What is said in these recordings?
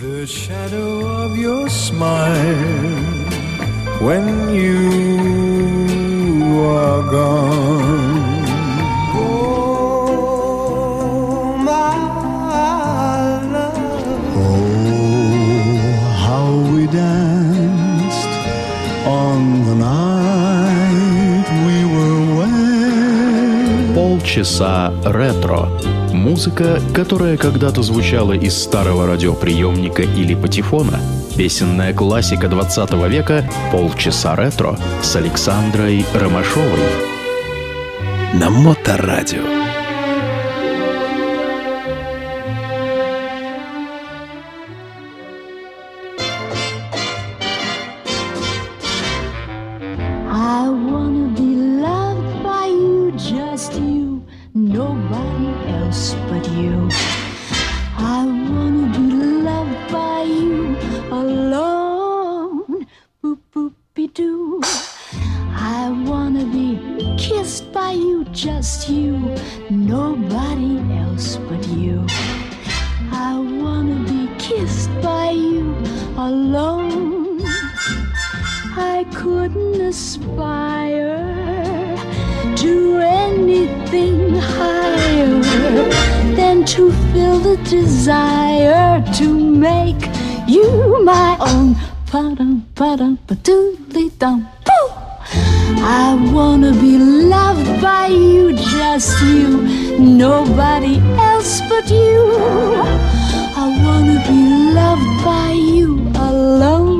The shadow of your smile when you are gone. Oh, my love. Oh, how we danced on the night we were wed. Полчаса ретро. Музыка, которая когда-то звучала из старого радиоприемника или патефона. Песенная классика 20 века «Полчаса ретро» с Александрой Ромашовой. На Моторадио. I desire to make you my own. Pa-dum, pa-dum, pa-doodly dum. I wanna be loved by you, just you, nobody else but you. I wanna be loved by you alone.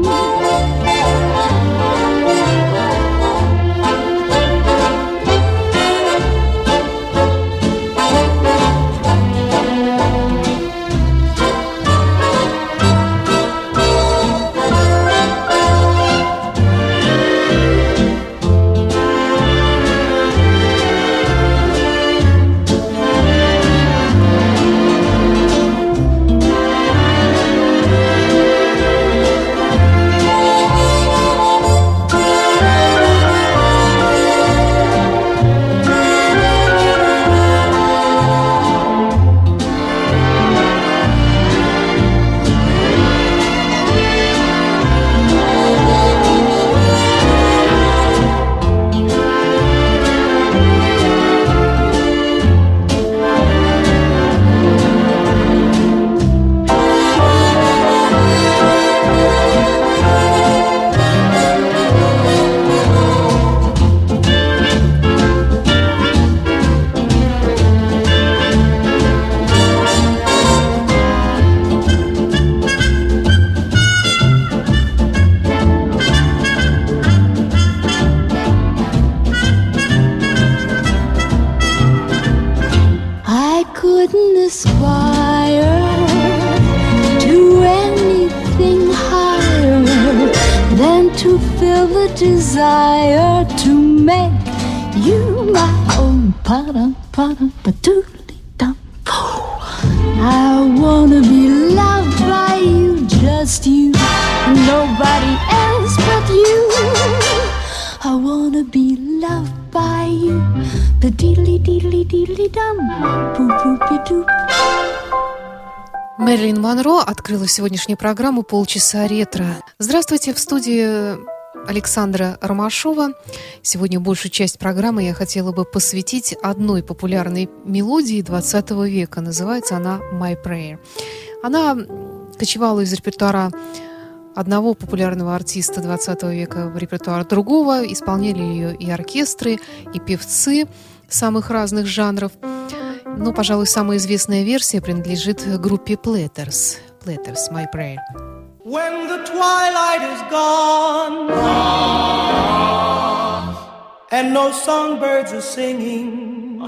Мэрилин Монро открыла сегодняшнюю программу «Полчаса ретро». Здравствуйте, в студии Александра Ромашова. Сегодня большую часть программы я хотела бы посвятить одной популярной мелодии 20 века. Называется она «My Prayer». Она кочевала из репертуара одного популярного артиста 20 века в репертуар другого. Исполняли ее и оркестры, и певцы самых разных жанров. Но, пожалуй, самая известная версия принадлежит группе Platters. Platters, My Prayer. When the twilight is gone. And no songbirds are singing,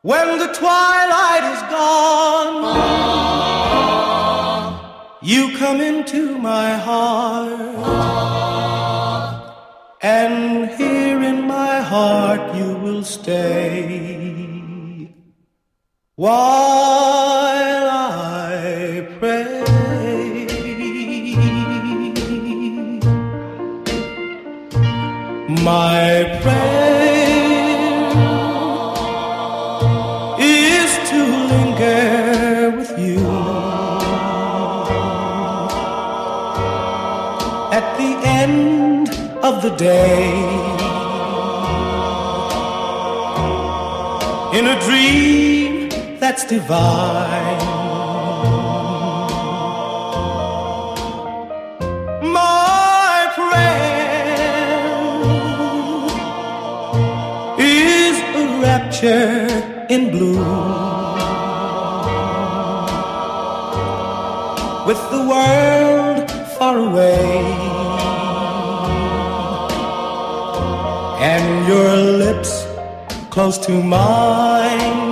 when the twilight is gone, you come into my heart, and here in my heart you will stay. While my prayer is to linger with you at the end of the day in a dream that's divine. In blue. With the world far away and your lips close to mine.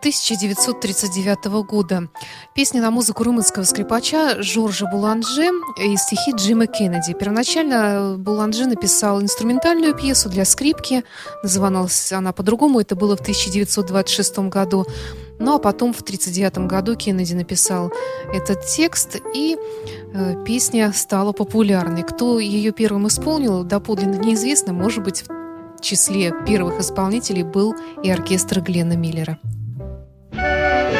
1939 года. Песня на музыку румынского скрипача Жоржа Буланже и стихи Джима Кеннеди. Первоначально Буланже написал инструментальную пьесу для скрипки. Называлась она по-другому. Это было в 1926 году. Ну а потом в 1939 году Кеннеди написал этот текст, и э, песня стала популярной. Кто ее первым исполнил, доподлинно неизвестно. Может быть, в числе первых исполнителей был и оркестр Глена Миллера. Música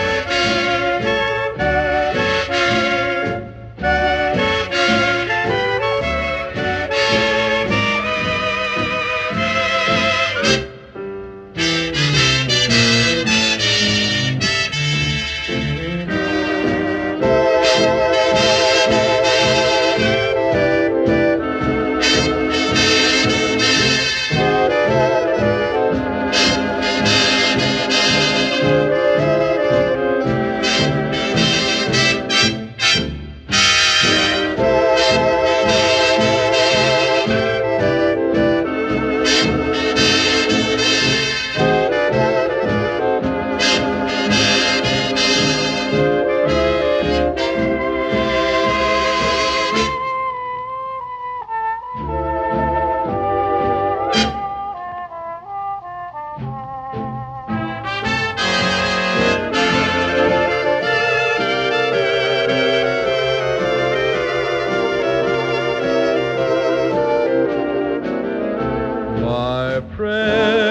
My prayer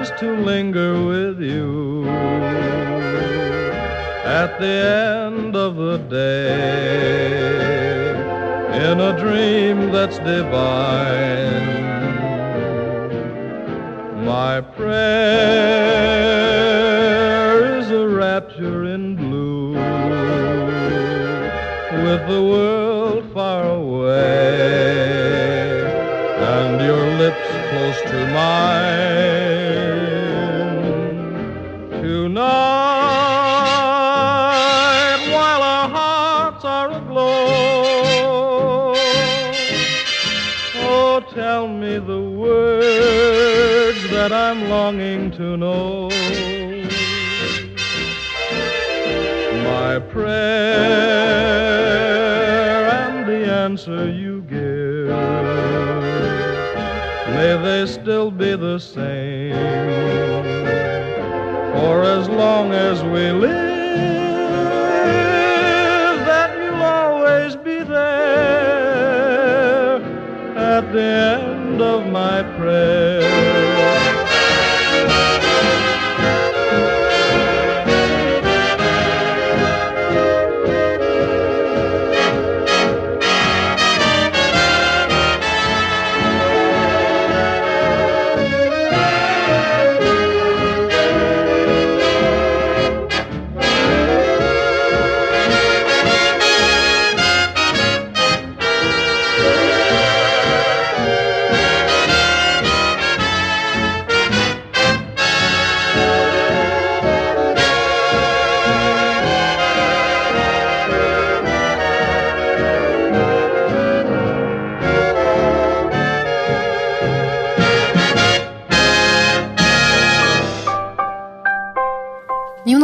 is to linger with you at the end of the day in a dream that's divine. My prayer that I'm longing to know. My prayer and the answer you give may they still be the same. For as long as we live, that you'll always be there at the end of my prayer.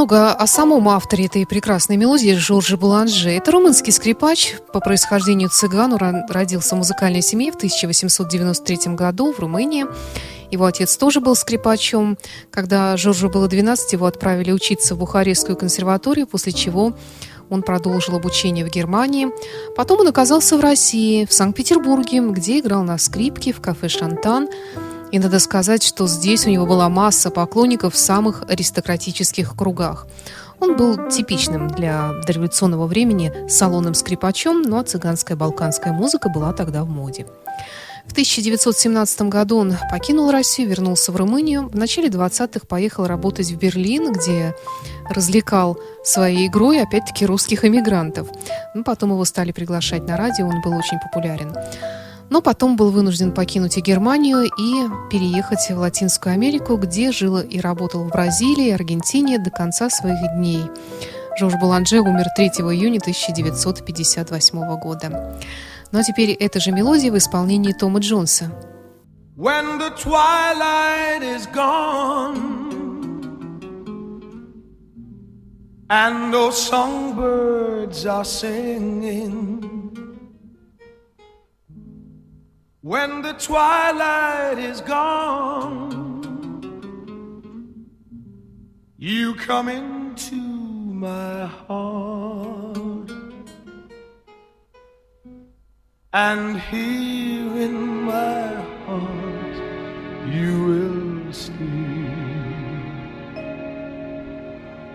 Немного о самом авторе этой прекрасной мелодии Жорже Буланже. Это румынский скрипач, по происхождению цыган, родился в музыкальной семье в 1893 году в Румынии. Его отец тоже был скрипачом. Когда Жоржу было 12, его отправили учиться в Бухарестскую консерваторию, после чего он продолжил обучение в Германии. Потом он оказался в России, в Санкт-Петербурге, где играл на скрипке в кафе «Шантан». И надо сказать, что здесь у него была масса поклонников в самых аристократических кругах. Он был типичным для дореволюционного времени салонным скрипачом, но цыганская балканская музыка была тогда в моде. В 1917 году он покинул Россию, вернулся в Румынию. В начале 20-х поехал работать в Берлин, где развлекал своей игрой, опять-таки, русских эмигрантов. Ну, потом его стали приглашать на радио, он был очень популярен но потом был вынужден покинуть и Германию и переехать в Латинскую Америку, где жил и работал в Бразилии и Аргентине до конца своих дней. Жорж Буланже умер 3 июня 1958 года. Ну а теперь эта же мелодия в исполнении Тома Джонса. When the twilight is gone And those songbirds are singing When the twilight is gone, you come into my heart, and here in my heart you will stay.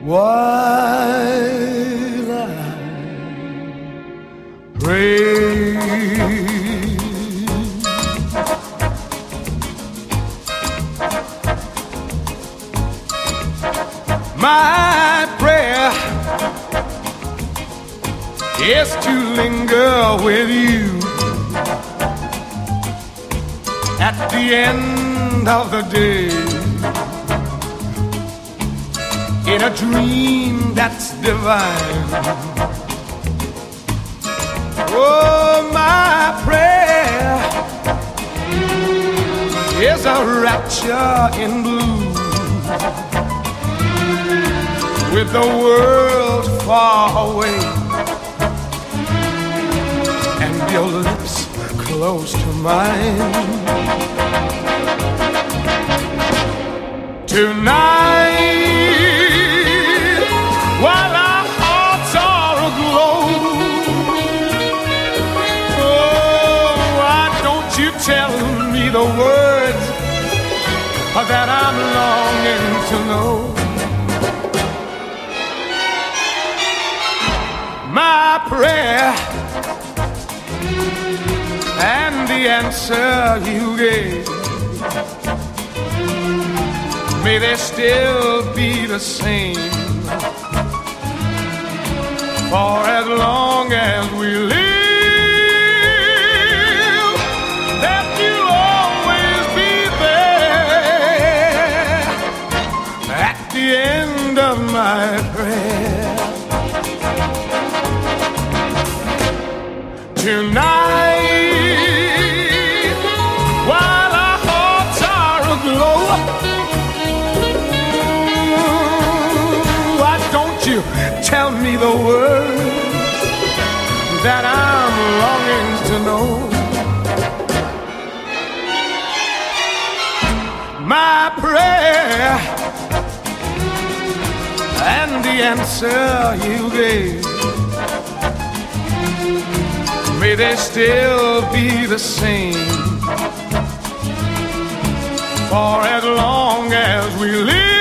While I pray. Is to linger with you. At the end of the day in a dream that's divine. Oh, my prayer is a rapture in blue. With the world far away your lips close to mine. Tonight, while our hearts are aglow, oh, why don't you tell me the words that I'm longing to know? my prayer answer you gave. May they still be the same for as long as we live. That Why don't you tell me the words that I'm longing to know? My prayer and the answer you gave may they still be the same for as long as we live.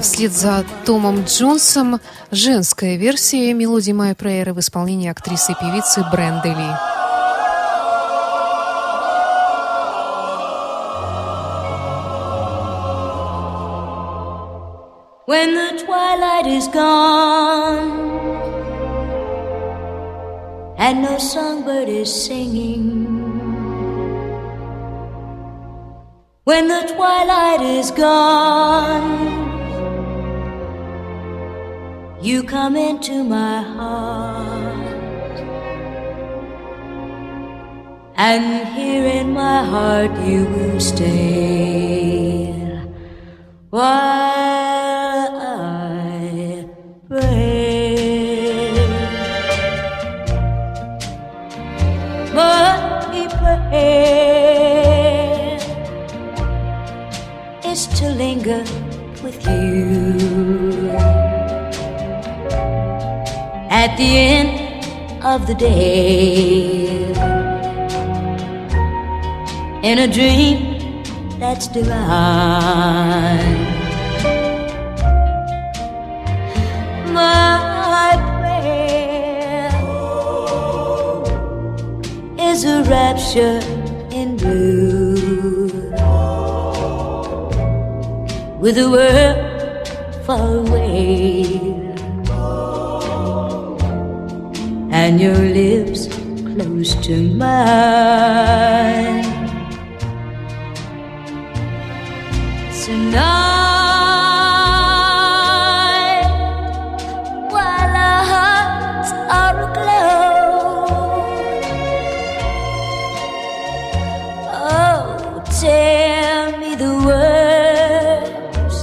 Вслед за Томом Джонсом женская версия мелодии «My Prayer» в исполнении актрисы и певицы Бренды Ли. When the twilight is gone and no songbird is singing. When the twilight is gone, you come into my heart, and here in my heart you will stay while I pray. My prayer is to linger with you at the end of the day. In a dream that's divine. My prayer is a rapture in blue. With a world far away and your lips close to mine. Tonight, while our hearts are aglow, oh, tell me the words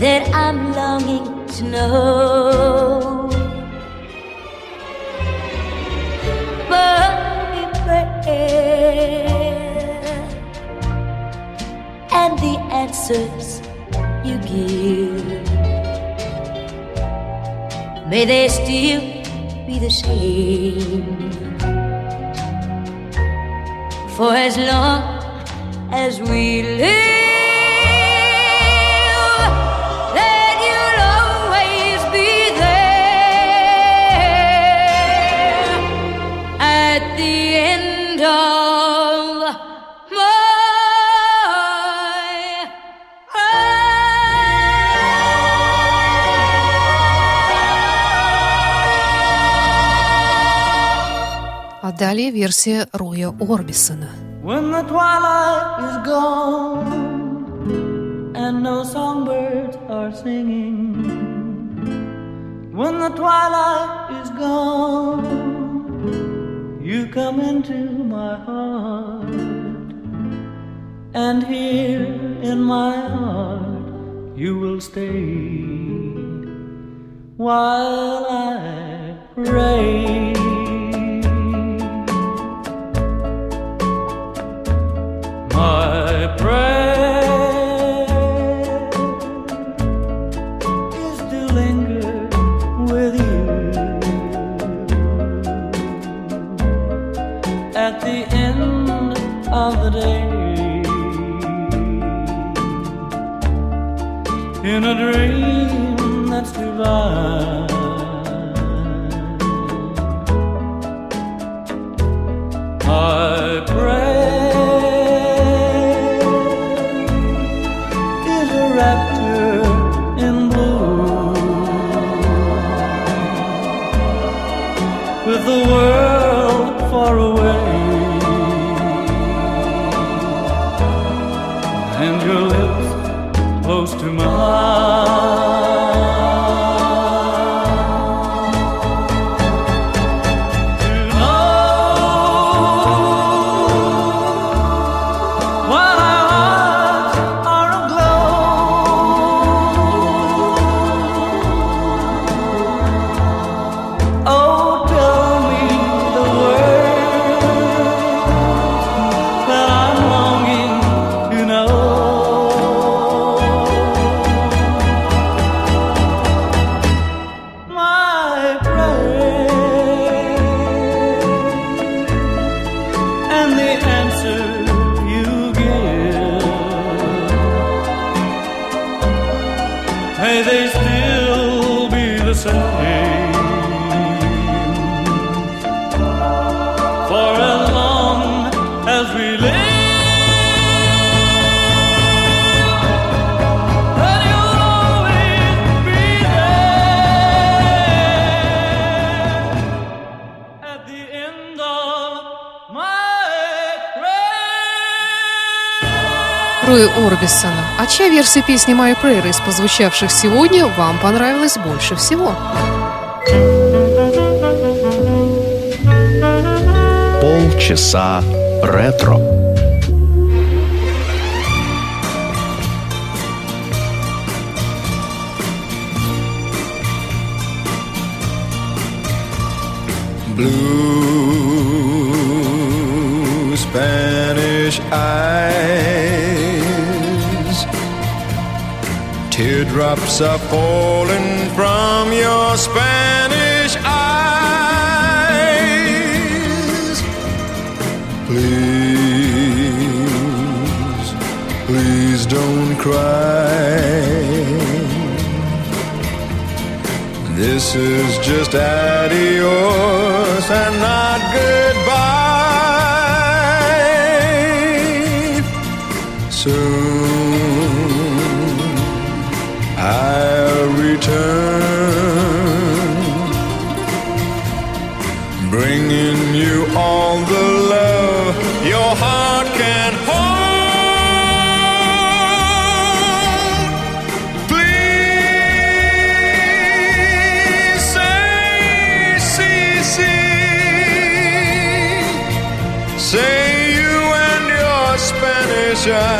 that I'm longing to know. May they still be the same for as long as we live. далее версия Роя Орбисона. When the twilight is gone and no songbirds are singing, when the twilight is gone, you come into my heart, and here in my heart you will stay while I pray. My prayer is to linger with you at the end of the day in a dream that's divine. I pray Луи Орбисона. А чья версия песни «My Prayer» из позвучавших сегодня вам понравилась больше всего? Полчаса ретро. Blue Spanish eyes Teardrops are falling from your Spanish eyes. Please, please don't cry. This is just adios and not good. future.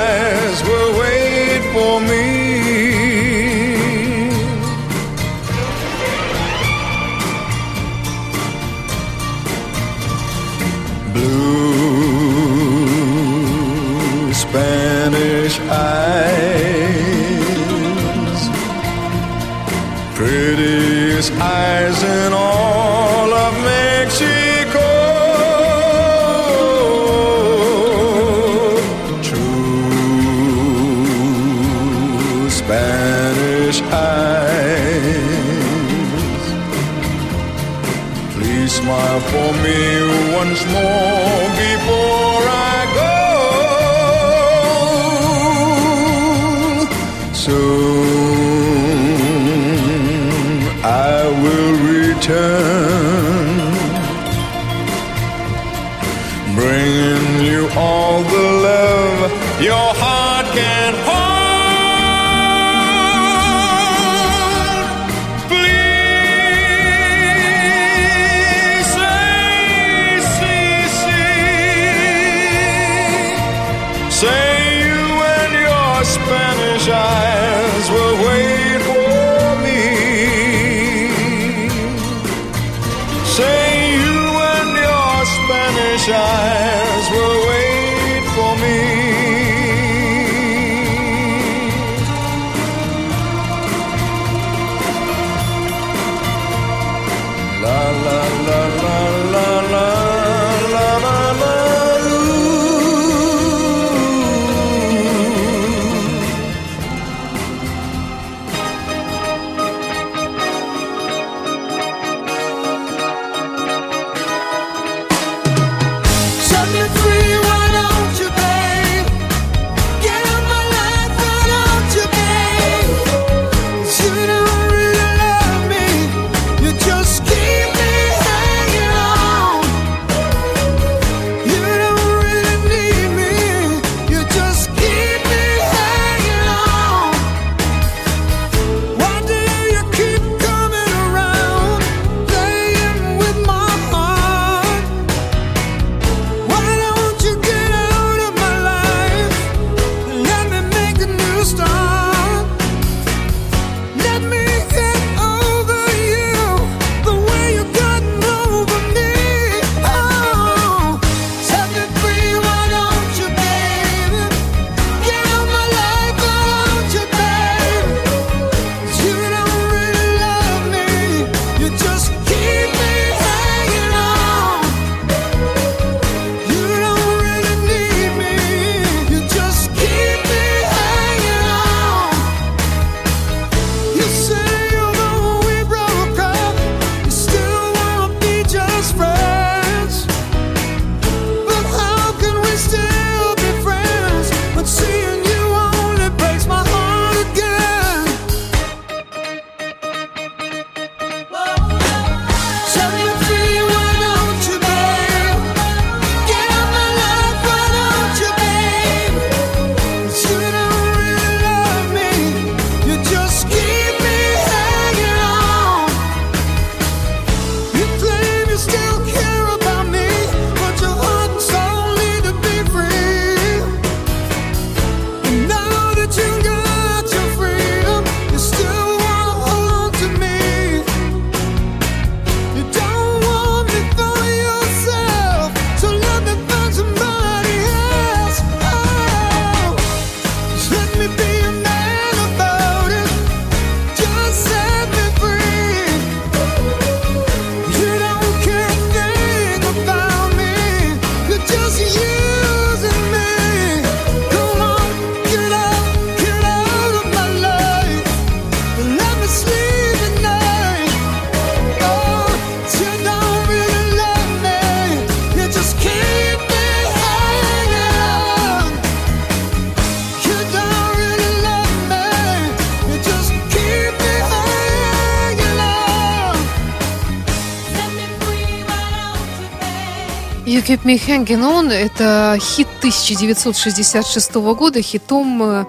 You Keep Me Hanging On – это хит 1966 года. Хитом э,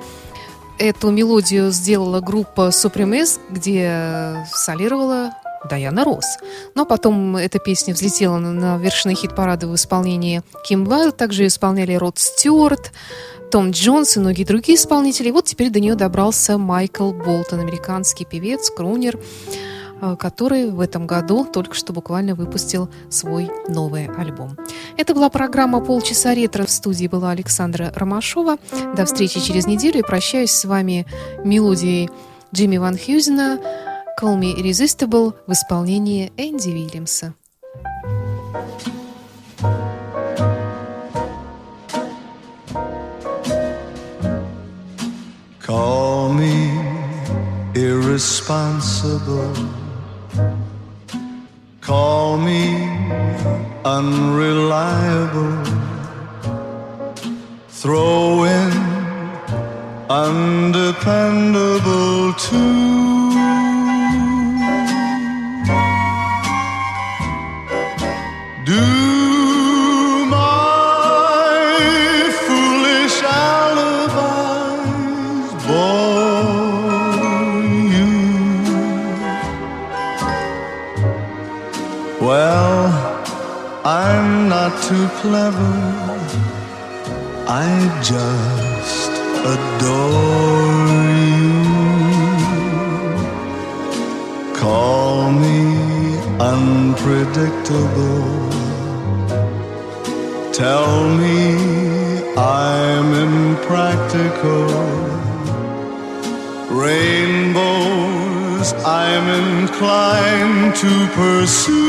эту мелодию сделала группа Supremes, где солировала Даяна Росс. Но потом эта песня взлетела на вершины хит-парада в исполнении Ким Лайл. Также исполняли Род Стюарт, том Джонс и многие другие исполнители. И вот теперь до нее добрался Майкл Болтон, американский певец, крунер, Э, который в этом году только что буквально выпустил свой новый альбом. Это была программа «Полчаса ретро». В студии была Александра Ромашова. До встречи через неделю и прощаюсь с вами мелодией Джимми Ван Хьюзена «Call Me Irresistible» в исполнении Энди Уильямса. Call me irresponsible Call me unreliable. Throw in undependable too. Too clever. I just adore you. Call me unpredictable. Tell me I'm impractical. Rainbows I'm inclined to pursue.